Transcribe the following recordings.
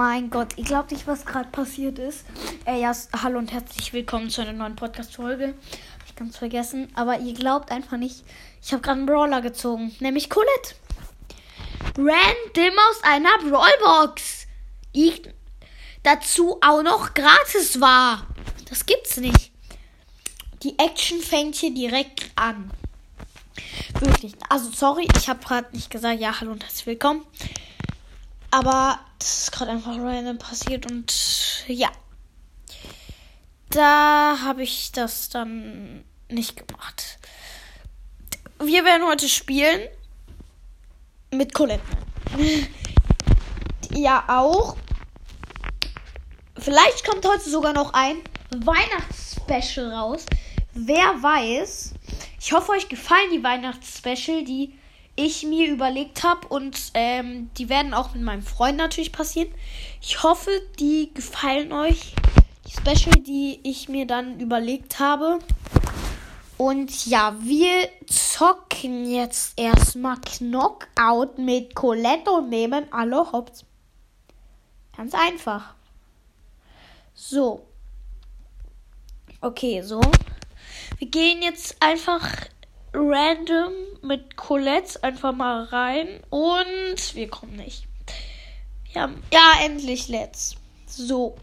mein Gott, ihr glaubt nicht, was gerade passiert ist. Äh, ja, hallo und herzlich willkommen zu einer neuen Podcast-Folge. Hab ich ganz vergessen. Aber ihr glaubt einfach nicht, ich habe gerade einen Brawler gezogen. Nämlich Colette. Random aus einer Brawlbox. Die dazu auch noch gratis war. Das gibt's nicht. Die Action fängt hier direkt an. Wirklich. Also, sorry, ich habe gerade nicht gesagt, ja, hallo und herzlich willkommen. Aber das ist gerade einfach random passiert und ja. Da habe ich das dann nicht gemacht. Wir werden heute spielen mit Colette. ja, auch. Vielleicht kommt heute sogar noch ein Weihnachtsspecial raus. Wer weiß. Ich hoffe, euch gefallen die Weihnachtsspecial, die ich mir überlegt habe und ähm, die werden auch mit meinem Freund natürlich passieren. Ich hoffe, die gefallen euch. Die Special, die ich mir dann überlegt habe. Und ja, wir zocken jetzt erstmal Knockout mit Colette und nehmen alle Hops. Ganz einfach. So. Okay, so. Wir gehen jetzt einfach random mit Colette einfach mal rein und wir kommen nicht. Wir ja, endlich let's. So.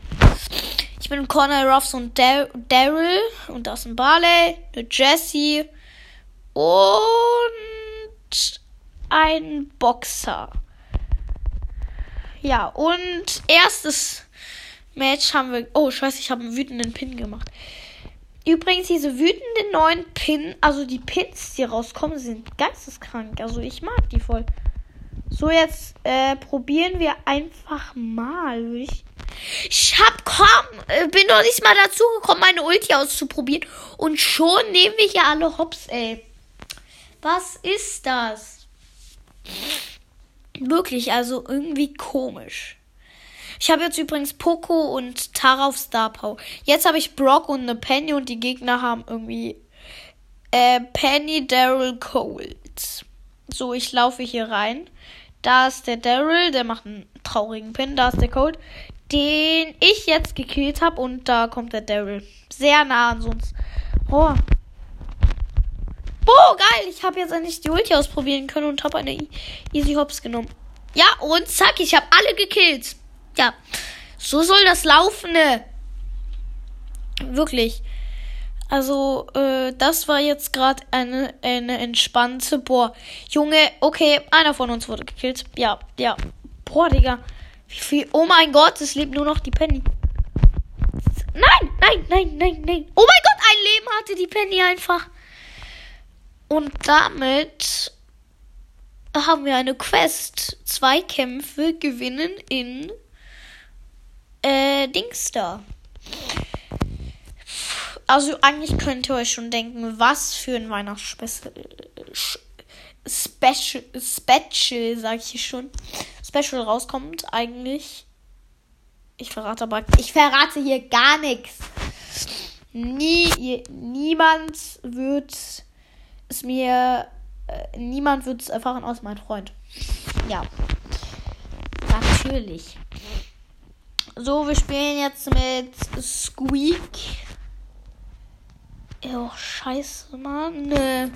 Ich bin Cornel Ruffs und Daryl und das ist ein Barley, eine Jessie und ein Boxer. Ja, und erstes Match haben wir. Oh, scheiße, ich habe einen wütenden Pin gemacht. Übrigens, diese wütenden neuen Pin, also die Pins, die rauskommen, sind geisteskrank. Also ich mag die voll. So, jetzt äh, probieren wir einfach mal. Ich, ich hab komm, äh, bin noch nicht mal dazu gekommen, meine Ulti auszuprobieren. Und schon nehmen wir hier alle Hops, ey. Was ist das? Wirklich, also irgendwie komisch. Ich habe jetzt übrigens Poco und Tara auf Star Power. Jetzt habe ich Brock und eine Penny und die Gegner haben irgendwie äh, Penny, Daryl, Colt. So, ich laufe hier rein. Da ist der Daryl, der macht einen traurigen Pin. Da ist der Colt, den ich jetzt gekillt habe. Und da kommt der Daryl. Sehr nah an uns. Oh. Boah, geil. Ich habe jetzt endlich die Ulti ausprobieren können und habe eine Easy Hops genommen. Ja, und zack, ich habe alle gekillt. Ja, so soll das laufen. Ne? Wirklich. Also, äh, das war jetzt gerade eine, eine entspannte. Boah, Junge, okay, einer von uns wurde gekillt. Ja, ja. Boah, Digga. Wie viel? Oh mein Gott, es lebt nur noch die Penny. Nein, nein, nein, nein, nein. Oh mein Gott, ein Leben hatte die Penny einfach. Und damit haben wir eine Quest. Zwei Kämpfe gewinnen in äh, Dings da. Also eigentlich könnt ihr euch schon denken, was für ein Weihnachtsspecial, Special, Special, sag ich schon, Special rauskommt eigentlich. Ich verrate aber, ich verrate hier gar nichts. Nie, niemand wird es mir, äh, niemand wird es erfahren aus mein Freund. Ja, natürlich. So, wir spielen jetzt mit Squeak. Oh, scheiße, Mann. Nee.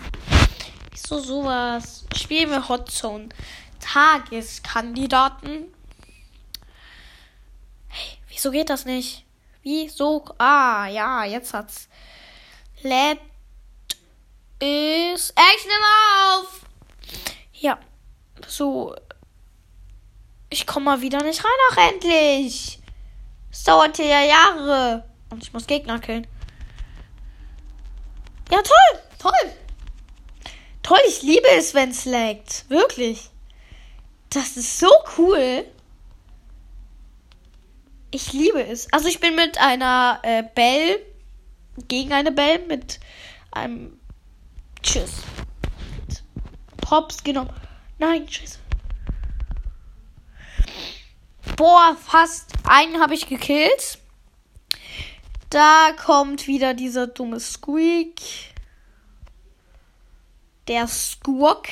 Wieso sowas? Spielen wir Hot Zone. Tageskandidaten. Hey, wieso geht das nicht? Wieso? Ah, ja, jetzt hat's. Let is Action auf! Ja, so. Ich komme mal wieder nicht rein, ach endlich. Es dauerte ja Jahre. Und ich muss Gegner killen. Ja, toll. Toll. Toll, ich liebe es, wenn es laggt. Wirklich. Das ist so cool. Ich liebe es. Also ich bin mit einer äh, Bell gegen eine Bell mit einem Tschüss. Hops genommen. Nein, tschüss. Boah, fast einen habe ich gekillt. Da kommt wieder dieser dumme Squeak. Der Squawk.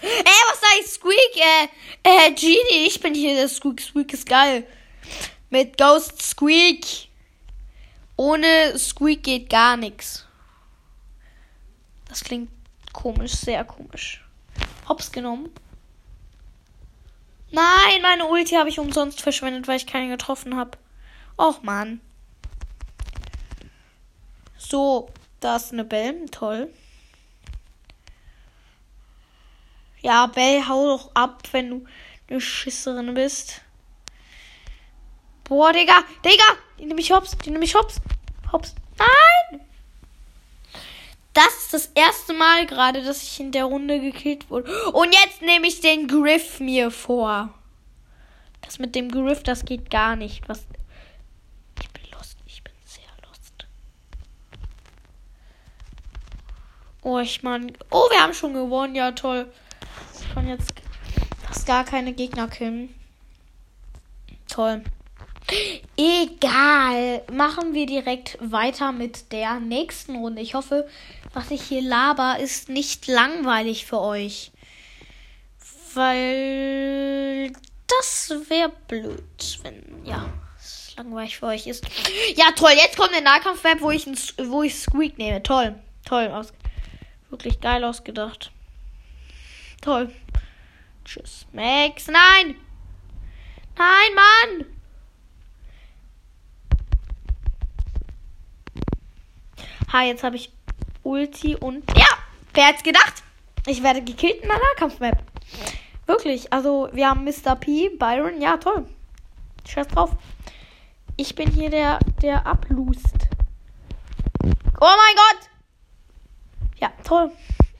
Ey, was sag ich? Squeak, äh, äh, Genie, ich bin hier der Squeak. Squeak ist geil. Mit Ghost Squeak. Ohne Squeak geht gar nichts. Das klingt komisch, sehr komisch. Hops genommen. Nein, meine Ulti habe ich umsonst verschwendet, weil ich keine getroffen habe. Och man. So, da ist eine Bell. Toll. Ja, Bell, hau doch ab, wenn du eine Schisserin bist. Boah, Digga, Digga, die nehme ich hops, die nehme ich hops. Hops. Das ist das erste Mal gerade, dass ich in der Runde gekillt wurde. Und jetzt nehme ich den Griff mir vor. Das mit dem Griff, das geht gar nicht. Was? Ich bin lost. Ich bin sehr lost. Oh, ich meine. Oh, wir haben schon gewonnen. Ja, toll. Ich kann jetzt fast gar keine Gegner killen. Toll. Egal. Machen wir direkt weiter mit der nächsten Runde. Ich hoffe, was ich hier laber, ist nicht langweilig für euch. Weil das wäre blöd, wenn, ja, es langweilig für euch ist. Ja, toll. Jetzt kommt der Nahkampf-Map, wo ich, wo ich Squeak nehme. Toll. Toll. Aus wirklich geil ausgedacht. Toll. Tschüss. Max. Nein! Nein, Mann! Ha, jetzt habe ich Ulti und. Ja! Wer hat's gedacht? Ich werde gekillt in der Nahkampf-Map. Wirklich. Also, wir haben Mr. P, Byron. Ja, toll. Scheiß drauf. Ich bin hier der, der ablust. Oh mein Gott! Ja, toll.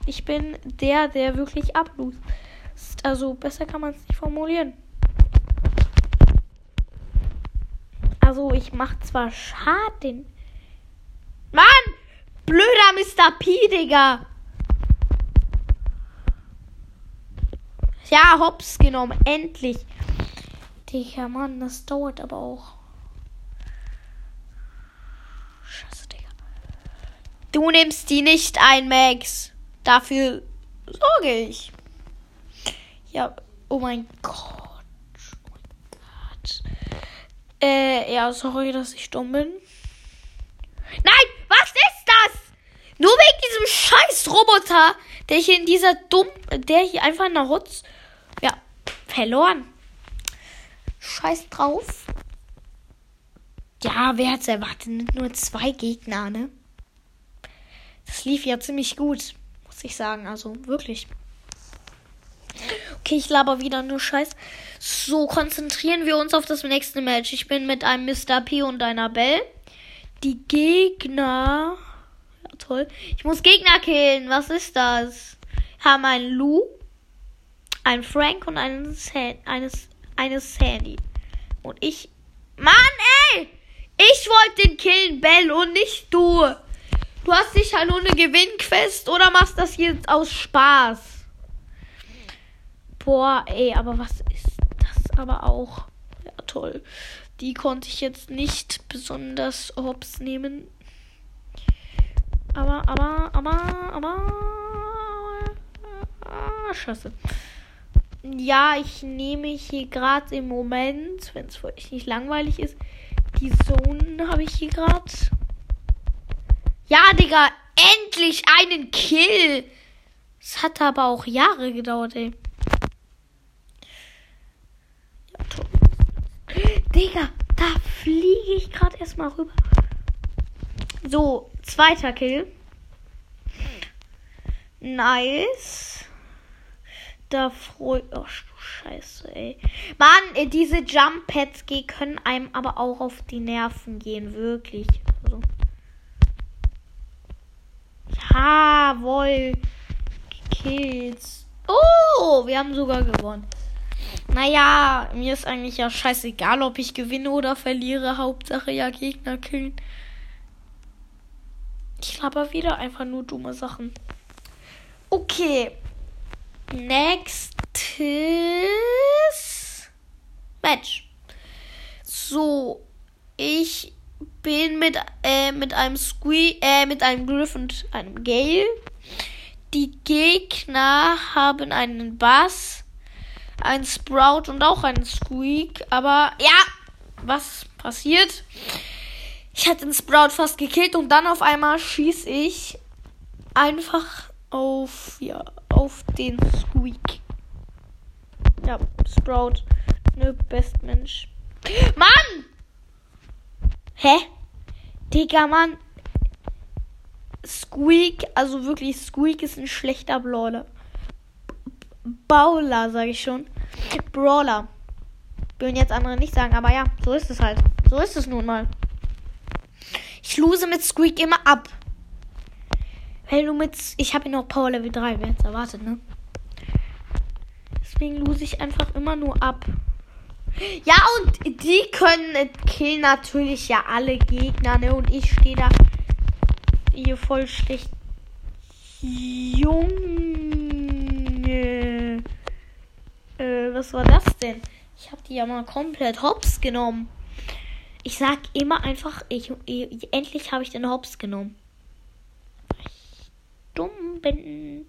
Ich bin der, der wirklich ablust. Also, besser kann man es nicht formulieren. Also, ich mache zwar Schaden. Mann! Blöder Mr. P, Digga. Ja, hops genommen. Endlich. Digga, Mann, das dauert aber auch. Scheiße, Digga. Du nimmst die nicht ein, Max. Dafür sorge ich. Ja, oh mein Gott. Oh mein Gott. Äh, ja, sorry, dass ich dumm bin. Nein? Nur wegen diesem scheiß Roboter, der hier in dieser dumm, der hier einfach in der Hutz, ja, verloren. Scheiß drauf. Ja, wer hat's erwartet? Nur zwei Gegner, ne? Das lief ja ziemlich gut, muss ich sagen. Also wirklich. Okay, ich laber wieder nur Scheiß. So, konzentrieren wir uns auf das nächste Match. Ich bin mit einem Mr. P und einer Belle die Gegner. Toll. Ich muss Gegner killen. Was ist das? Haben einen Lou, einen Frank und einen San eines, eine Sandy. Und ich. Mann, ey! Ich wollte den killen, Bell, und nicht du. Du hast dich halt eine Gewinnquest oder machst das jetzt aus Spaß? Boah, ey, aber was ist das aber auch? Ja, toll. Die konnte ich jetzt nicht besonders hops nehmen. Aber, aber, aber, aber. Ah, scheiße. Ja, ich nehme hier gerade im Moment, wenn es für euch nicht langweilig ist, die Zone habe ich hier gerade. Ja, Digga, endlich einen Kill. Es hat aber auch Jahre gedauert, ey. Digga, da fliege ich gerade erstmal rüber. So, zweiter Kill. Nice. Da freut. Oh, Scheiße, ey. Mann, diese Jump Pads können einem aber auch auf die Nerven gehen. Wirklich. Also. Jawohl. Kills. Oh, wir haben sogar gewonnen. Naja, mir ist eigentlich ja scheißegal, ob ich gewinne oder verliere. Hauptsache ja Gegner killen. Ich laber wieder einfach nur dumme Sachen. Okay. Nächstes Match. So, ich bin mit, äh, mit einem Squee, äh, mit einem Griff und einem Gale. die Gegner haben einen Bass, einen Sprout und auch einen Squeak. Aber ja, was passiert? Ich hatte den Sprout fast gekillt und dann auf einmal schieße ich einfach auf, ja, auf den Squeak. Ja, Sprout, ne, Bestmensch. Mann! Hä? Digga, Mann. Squeak, also wirklich, Squeak ist ein schlechter Brawler. Brawler, sage ich schon. Brawler. Würden jetzt andere nicht sagen, aber ja, so ist es halt. So ist es nun mal. Ich lose mit Squeak immer ab. Weil du mit. Ich habe ihn noch Power Level 3, wer jetzt erwartet, ne? Deswegen lose ich einfach immer nur ab. Ja, und die können killen natürlich ja alle Gegner, ne? Und ich stehe da hier voll schlecht. Junge. Äh, was war das denn? Ich habe die ja mal komplett hops genommen. Ich sag immer einfach, ich, ich endlich habe ich den hops genommen. Ich dumm bin.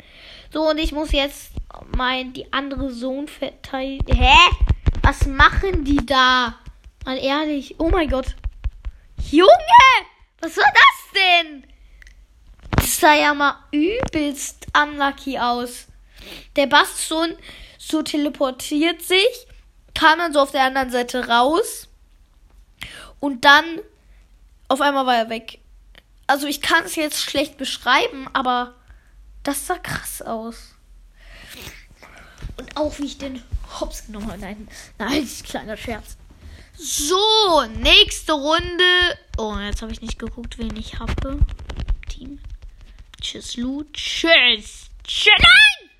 So, und ich muss jetzt mein, die andere Sohn verteidigen. Hä? Was machen die da? Mal ehrlich. Oh mein Gott. Junge! Was war das denn? Das sah ja mal übelst unlucky aus. Der Bastion so teleportiert sich, kam dann so auf der anderen Seite raus und dann auf einmal war er weg. Also ich kann es jetzt schlecht beschreiben, aber das sah krass aus. Und auch wie ich den Hops genommen habe. Nein, nein, kleiner Scherz. So, nächste Runde. Oh, jetzt habe ich nicht geguckt, wen ich habe. Team. Tschüss, Lu. Tschüss. Tschüss. Nein!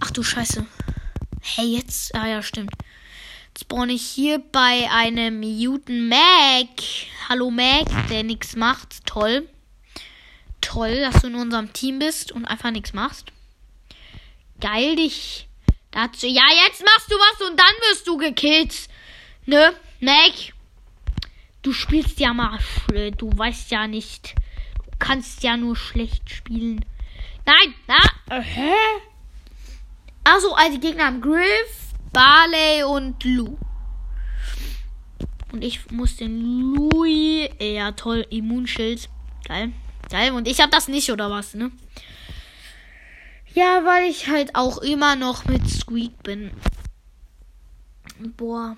Ach du Scheiße. Hey, jetzt. Ah ja, stimmt. Jetzt spawn ich hier bei einem Mutant Mac. Hallo Mac, der nichts macht. Toll. Toll, dass du in unserem Team bist und einfach nichts machst. Geil dich. Dazu. Ja, jetzt machst du was und dann wirst du gekillt. Ne? Mac? Du spielst ja mal. Du weißt ja nicht. Du kannst ja nur schlecht spielen. Nein, na? Äh, hä? Also, also Gegner haben Griff, Barley und Lou. Und ich muss den Louis. Ja, toll. Immunschild. Geil. Geil. Und ich hab das nicht, oder was, ne? Ja, weil ich halt auch immer noch mit Squeak bin. Boah.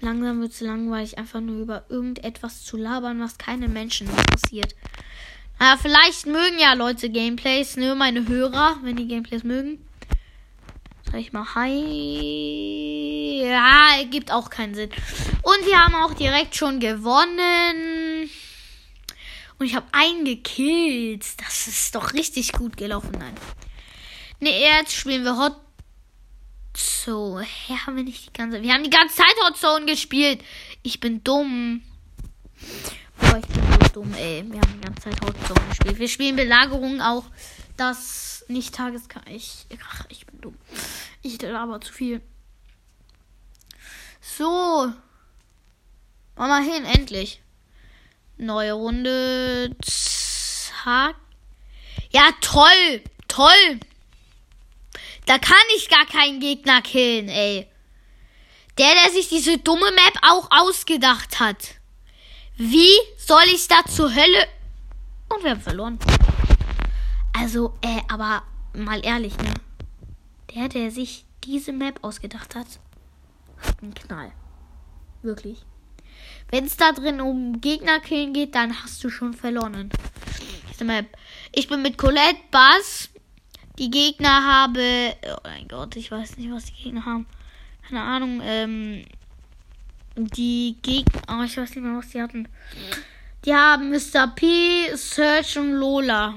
Langsam wird es langweilig, einfach nur über irgendetwas zu labern, was keine Menschen interessiert. Aber vielleicht mögen ja Leute Gameplays, ne? Meine Hörer, wenn die Gameplays mögen. Sag ich mal Hi. Ja, gibt auch keinen Sinn. Und wir haben auch direkt schon gewonnen. Und ich habe einen gekillt. Das ist doch richtig gut gelaufen. Nein. Ne, jetzt spielen wir Hot So, hä, haben wir nicht die ganze Wir haben die ganze Zeit Hot Zone gespielt. Ich bin dumm. Boah, ich bin so dumm, ey. Wir haben die ganze Zeit Hot Zone gespielt. Wir spielen Belagerung auch. Das nicht Tageskar. Ich, ach, ich bin dumm. Ich laber zu viel. So. Mach mal hin, endlich. Neue Runde. Zack. Ja, toll. Toll. Da kann ich gar keinen Gegner killen, ey. Der, der sich diese dumme Map auch ausgedacht hat. Wie soll ich da zur Hölle... Und wir haben verloren. Also, äh, aber mal ehrlich, ne? Der, der sich diese Map ausgedacht hat, hat einen Knall. Wirklich. Wenn es da drin um Gegnerkillen geht, dann hast du schon verloren. Ich bin mit Colette Bass. Die Gegner haben. Oh mein Gott, ich weiß nicht, was die Gegner haben. Keine Ahnung. Ähm, die Gegner. Oh, ich weiß nicht mehr, was die hatten. Die haben Mr. P, Search und Lola.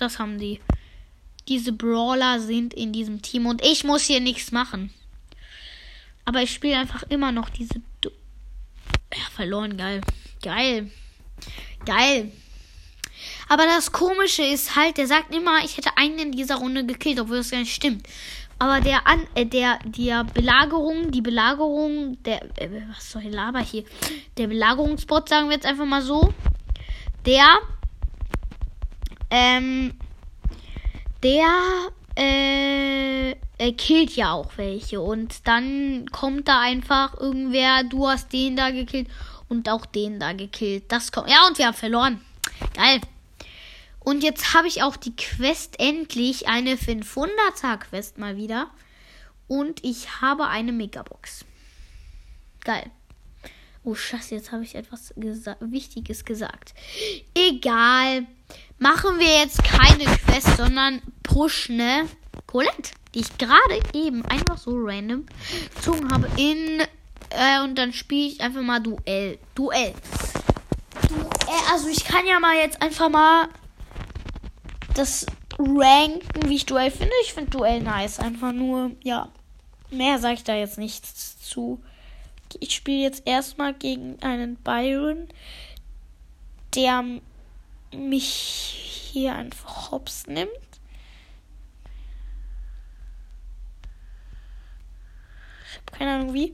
Das haben die. Diese Brawler sind in diesem Team und ich muss hier nichts machen. Aber ich spiele einfach immer noch diese ja, verloren, geil. Geil. Geil. Aber das Komische ist halt, der sagt immer, ich hätte einen in dieser Runde gekillt, obwohl das gar nicht stimmt. Aber der an, äh, der, der Belagerung, die Belagerung, der, äh, was soll ich laber hier? Der Belagerungsbot, sagen wir jetzt einfach mal so, der ähm, der äh, er killt ja auch welche. Und dann kommt da einfach irgendwer, du hast den da gekillt und auch den da gekillt. Das kommt. Ja, und wir haben verloren. Geil. Und jetzt habe ich auch die Quest endlich, eine 500er Quest mal wieder. Und ich habe eine Megabox. Geil. Oh Scheiße, jetzt habe ich etwas gesa Wichtiges gesagt. Egal. Machen wir jetzt keine Quest, sondern push ne Colette, die ich gerade eben einfach so random gezogen habe in äh, und dann spiele ich einfach mal Duell. Duell. Duell. Also ich kann ja mal jetzt einfach mal das ranken, wie ich Duell finde. Ich finde Duell nice. Einfach nur, ja. Mehr sage ich da jetzt nichts zu. Ich spiele jetzt erstmal gegen einen Byron, der mich hier einfach hops nimmt. Ich habe keine Ahnung wie.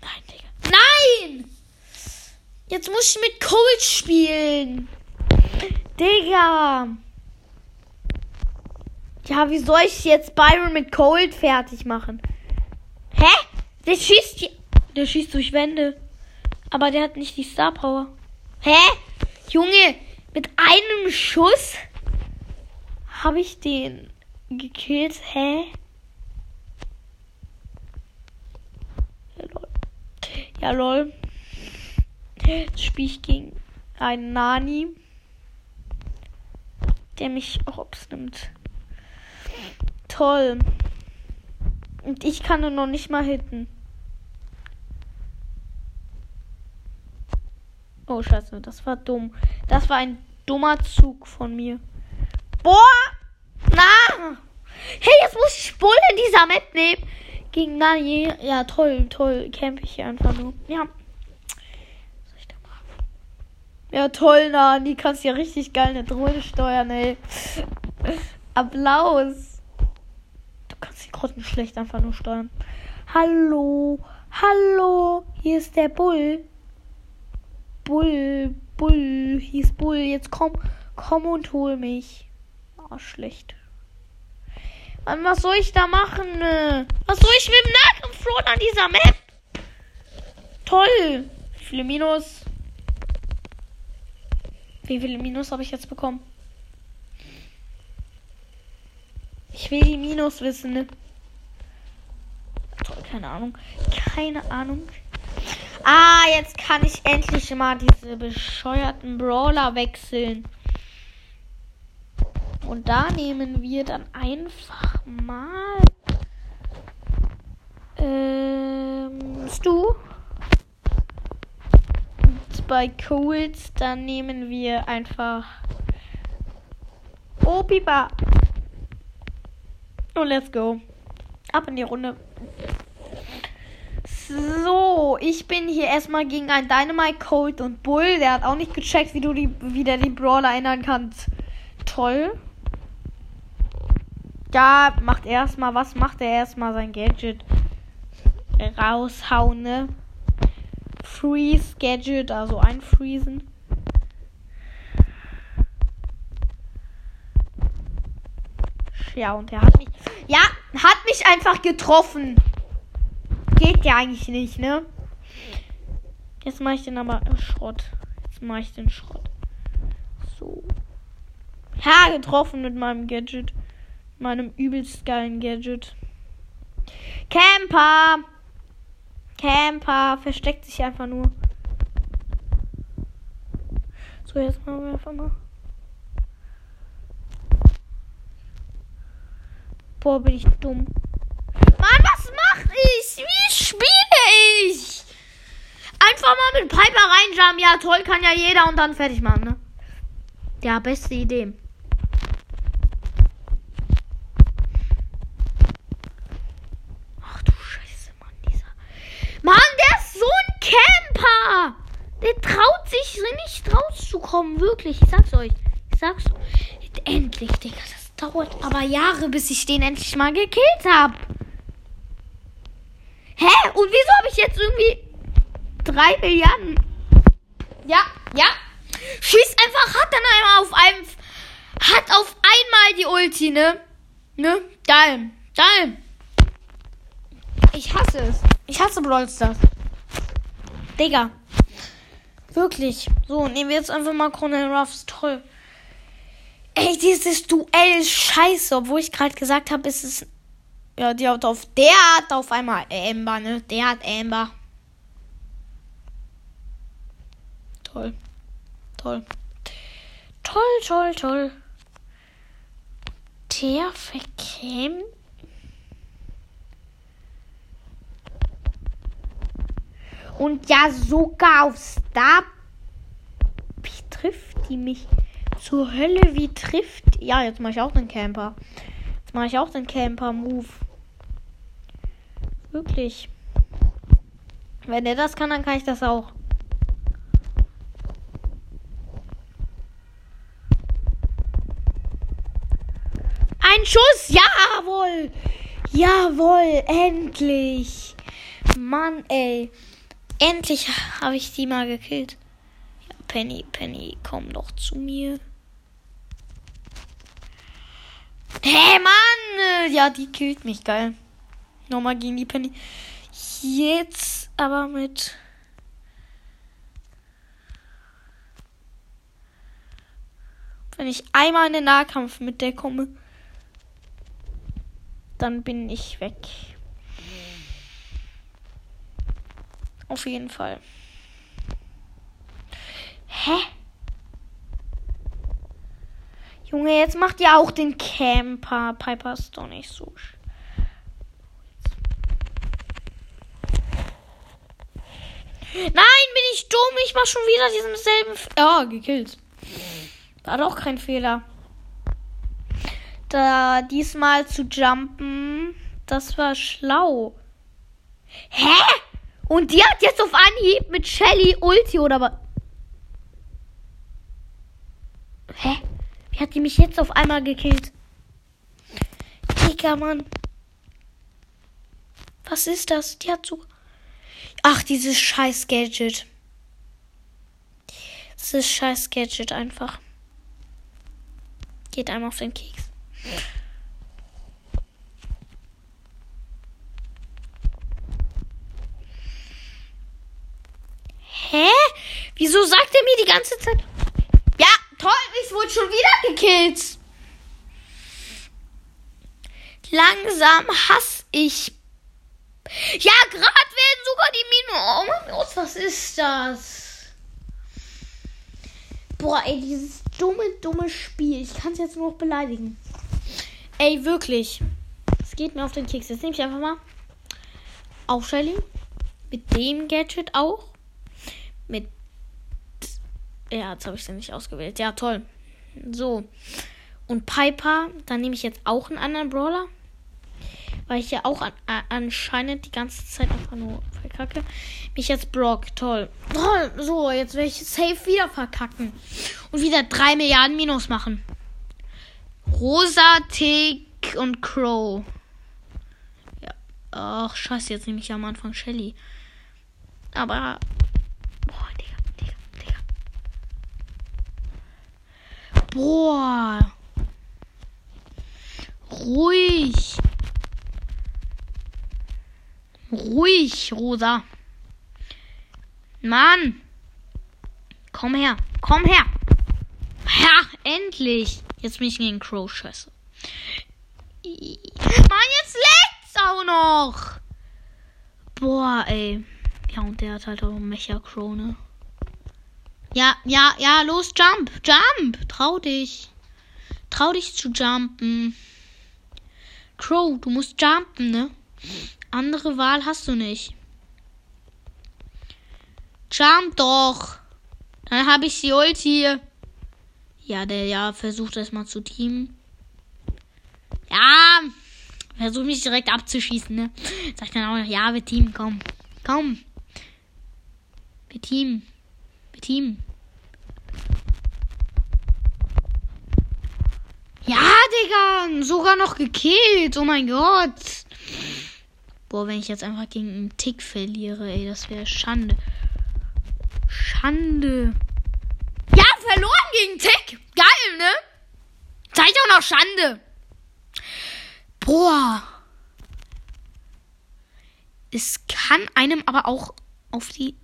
Nein, Digga. Nein! Jetzt muss ich mit Cold spielen. Digga. Ja, wie soll ich jetzt Byron mit Cold fertig machen? Hä? Der schießt hier. Der schießt durch Wände. Aber der hat nicht die Star Power. Hä? Junge, mit einem Schuss habe ich den gekillt. Hä? Ja, lol. Jetzt spiele ich gegen einen Nani, der mich hops nimmt. Toll. Und ich kann ihn noch nicht mal hitten. Oh, scheiße, das war dumm. Das war ein dummer Zug von mir. Boah! Na! Hey, jetzt muss ich Bull in dieser Map nehmen. Gegen Nani. Ja, toll, toll. Camp ich hier einfach nur. Ja. Ja, toll, Nani. Kannst ja richtig geil eine Drohne steuern, ey. Applaus. Du kannst die Grotten schlecht einfach nur steuern. Hallo. Hallo. Hier ist der Bull. Bull, Bull, hieß Bull. Jetzt komm, komm und hol mich. Oh, schlecht. Mann, was soll ich da machen? Was soll ich mit dem Nahkampf an dieser Map? Toll. Wie viele Minus? Wie viele Minus habe ich jetzt bekommen? Ich will die Minus wissen, ne? Toll, keine Ahnung. Keine Ahnung. Ah, jetzt kann ich endlich mal diese bescheuerten Brawler wechseln. Und da nehmen wir dann einfach mal ähm, Stu. Und bei Cold, dann nehmen wir einfach Opiba. Und let's go. Ab in die Runde. So, ich bin hier erstmal gegen einen Dynamite Cold und Bull. Der hat auch nicht gecheckt, wie du die, wie der die Brawler ändern kannst. Toll. Ja, macht erstmal, was macht er erstmal sein Gadget? Raushauen, ne? Freeze Gadget, also einfriesen. Ja, und er hat mich. Ja, hat mich einfach getroffen. Geht ja eigentlich nicht, ne? Jetzt mache ich den aber Schrott. Jetzt mache ich den Schrott. So. Ha, getroffen mit meinem Gadget. Meinem übelst geilen Gadget. Camper! Camper versteckt sich einfach nur. So, jetzt machen wir einfach mal. Boah, bin ich dumm. Mann, was mach ich? Wie spiele ich? Einfach mal mit Piper reinjumpen. Ja, toll, kann ja jeder und dann fertig machen, ne? Ja, beste Idee. Ach du Scheiße, Mann, dieser. Mann, der ist so ein Camper! Der traut sich nicht rauszukommen, wirklich. Ich sag's euch. Ich sag's. Endlich, Digga. Das dauert aber Jahre, bis ich den endlich mal gekillt hab. Hä? Und wieso habe ich jetzt irgendwie drei Milliarden? Ja, ja. Schießt einfach, hat dann einmal auf einem. Hat auf einmal die Ulti, ne? Ne? Geil. Geil. Ich hasse es. Ich hasse Brawl. Digga. Wirklich. So, nehmen wir jetzt einfach mal Colonel Ruffs. Toll. Ey, dieses Duell ist scheiße. Obwohl ich gerade gesagt habe, ist es. Ja, die hat auf. Der hat auf einmal Amber, ne? Der hat Amber. Toll. Toll. Toll, toll, toll. Der verkäme. Und ja, sogar auf Star. Wie trifft die mich? Zur Hölle, wie trifft. Ja, jetzt mache ich auch den Camper. Jetzt mache ich auch den Camper-Move. Wirklich. Wenn der das kann, dann kann ich das auch. Ein Schuss, jawohl. Jawohl, endlich. Mann, ey. Endlich habe ich die mal gekillt. Ja, Penny, Penny, komm doch zu mir. Hey, Mann! Ja, die killt mich, geil. Nochmal gegen die Penny. Jetzt aber mit. Wenn ich einmal in den Nahkampf mit der komme, dann bin ich weg. Auf jeden Fall. Hä? Junge, jetzt macht ihr auch den Camper. Piper ist doch nicht so. Nein, bin ich dumm. Ich mach schon wieder diesen selben. Ja, oh, gekillt. War doch kein Fehler. Da diesmal zu jumpen, das war schlau. Hä? Und die hat jetzt auf Anhieb mit Shelly Ulti oder was? Hä? Wie hat die mich jetzt auf einmal gekillt? Digga, Mann. Was ist das? Die hat so. Ach, dieses scheiß Gadget. Das ist scheiß Gadget einfach. Geht einmal auf den Keks. Hä? Wieso sagt er mir die ganze Zeit? Ja, toll, ich wurde schon wieder gekillt. Langsam hasse ich. Ja, gerade werden sogar die Minen. Oh mein Gott, was ist das? Boah, ey, dieses dumme, dumme Spiel. Ich kann es jetzt nur noch beleidigen. Ey, wirklich. Es geht mir auf den Keks. Jetzt nehme ich einfach mal auf Shelly. Mit dem Gadget auch. Mit. Ja, jetzt habe ich den nicht ausgewählt. Ja, toll. So. Und Piper, dann nehme ich jetzt auch einen anderen Brawler. Weil ich ja auch an, an, anscheinend die ganze Zeit einfach nur verkacke. Mich jetzt Brock, toll. Oh, so, jetzt werde ich safe wieder verkacken. Und wieder 3 Milliarden Minus machen. Rosa, Tick und Crow. Ja. Ach, scheiße, jetzt nehme ich ja am Anfang Shelly. Aber. Boah, Digga, Digga, Digga. Boah. Ruhig. Ruhig, Rosa. Mann. Komm her. Komm her. Ja, endlich. Jetzt bin ich gegen Crow. Scheiße. Mann, jetzt leckt's auch noch. Boah, ey. Ja, und der hat halt auch Mecha Crow, ne? Ja, ja, ja, los, jump, jump. Trau dich. Trau dich zu jumpen. Crow, du musst jumpen, ne? Andere Wahl hast du nicht. Jump doch. Dann habe ich die Ulti. Ja, der ja versucht erstmal zu teamen. Ja, versucht mich direkt abzuschießen, ne? Sagt dann auch noch, ja, wir teamen, komm. Komm. Wir teamen. Wir teamen. Ja, Digga, sogar noch gekillt. Oh mein Gott. Boah, wenn ich jetzt einfach gegen einen Tick verliere, ey, das wäre Schande. Schande. Ja, gegen Tick. Geil, ne? Zeigt auch noch Schande. Boah. Es kann einem aber auch auf die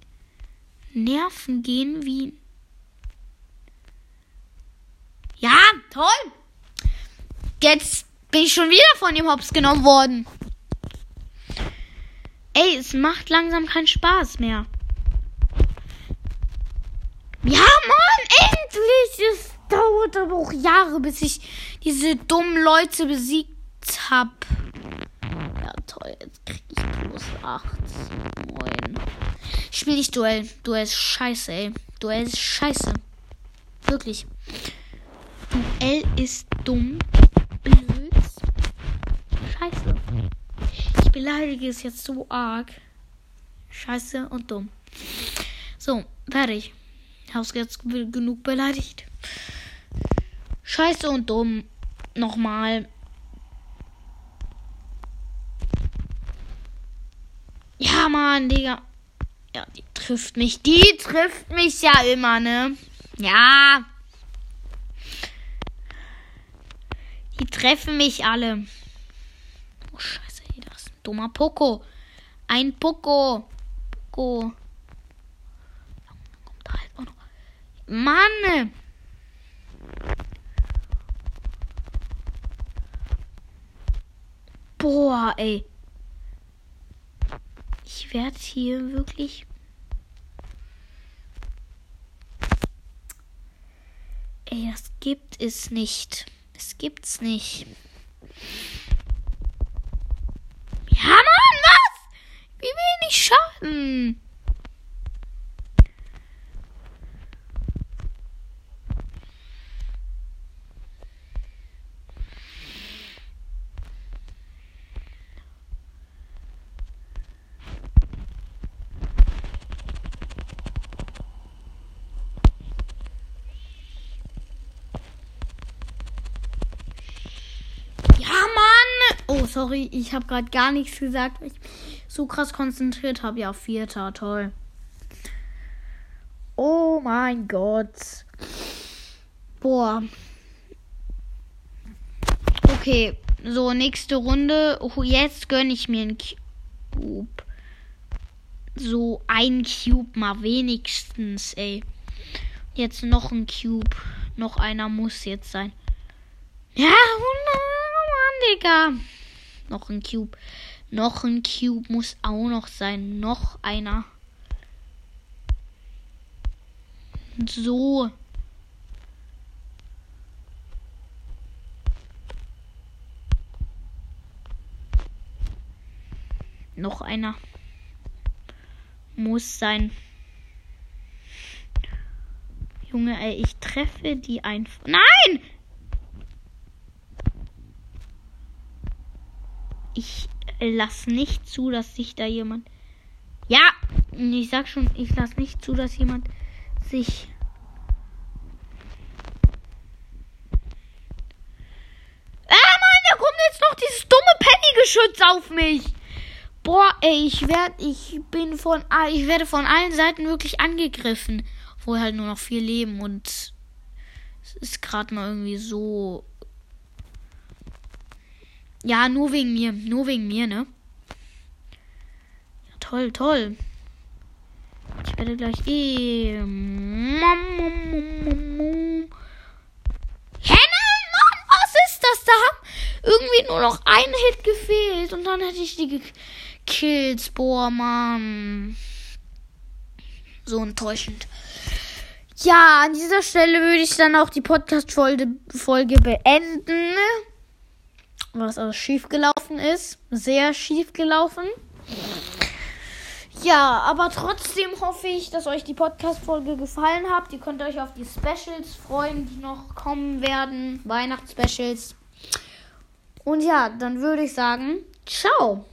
Nerven gehen, wie. Ja, toll. Jetzt bin ich schon wieder von dem Hops genommen worden. Ey, es macht langsam keinen Spaß mehr. Ja, Mann, endlich! Es dauert aber auch Jahre, bis ich diese dummen Leute besiegt hab. Ja, toll, jetzt krieg ich plus 8. Moin. Spiel nicht Duell. Duell ist scheiße, ey. Duell ist scheiße. Wirklich. Duell ist dumm. Blöd. Scheiße. Beleidige es jetzt so arg. Scheiße und dumm. So, fertig. Hab's jetzt genug beleidigt. Scheiße und dumm. Nochmal. Ja, Mann, Digga. Ja, die trifft mich. Die trifft mich ja immer, ne? Ja. Die treffen mich alle. Oh, scheiße, dummer Poco. Ein Poco. Poco. Mann! Boah, ey. Ich werde hier wirklich. Ey, das gibt es nicht. Das gibt's nicht. Ja, Mann, was? Wie Oh, sorry, ich habe gerade gar nichts gesagt, ich so krass konzentriert habe. Ja, vierter, toll. Oh mein Gott. Boah. Okay, so nächste Runde. Oh, jetzt gönne ich mir einen Cube. So ein Cube mal wenigstens, ey. Jetzt noch ein Cube. Noch einer muss jetzt sein. Ja, Mann, Digga. Noch ein Cube. Noch ein Cube muss auch noch sein. Noch einer. So. Noch einer. Muss sein. Junge, ey, ich treffe die einfach. Nein! Ich lass nicht zu, dass sich da jemand. Ja, ich sag schon, ich lass nicht zu, dass jemand sich. Ah, Mann, da kommt jetzt noch dieses dumme Penny-Geschütz auf mich. Boah, ey, ich werde, ich bin von, ich werde von allen Seiten wirklich angegriffen. Wo halt nur noch vier leben und es ist gerade mal irgendwie so ja, nur wegen mir. Nur wegen mir, ne? Ja, toll, toll. Ich werde gleich eh. Henne, Mann, was ist das? Da haben irgendwie nur noch ein Hit gefehlt und dann hätte ich die gekillt. Boah, Mann. So enttäuschend. Ja, an dieser Stelle würde ich dann auch die Podcast-Folge beenden was alles schief gelaufen ist. Sehr schief gelaufen. Ja, aber trotzdem hoffe ich, dass euch die Podcast-Folge gefallen hat. Ihr könnt euch auf die Specials freuen, die noch kommen werden. Weihnachtsspecials. Und ja, dann würde ich sagen, ciao.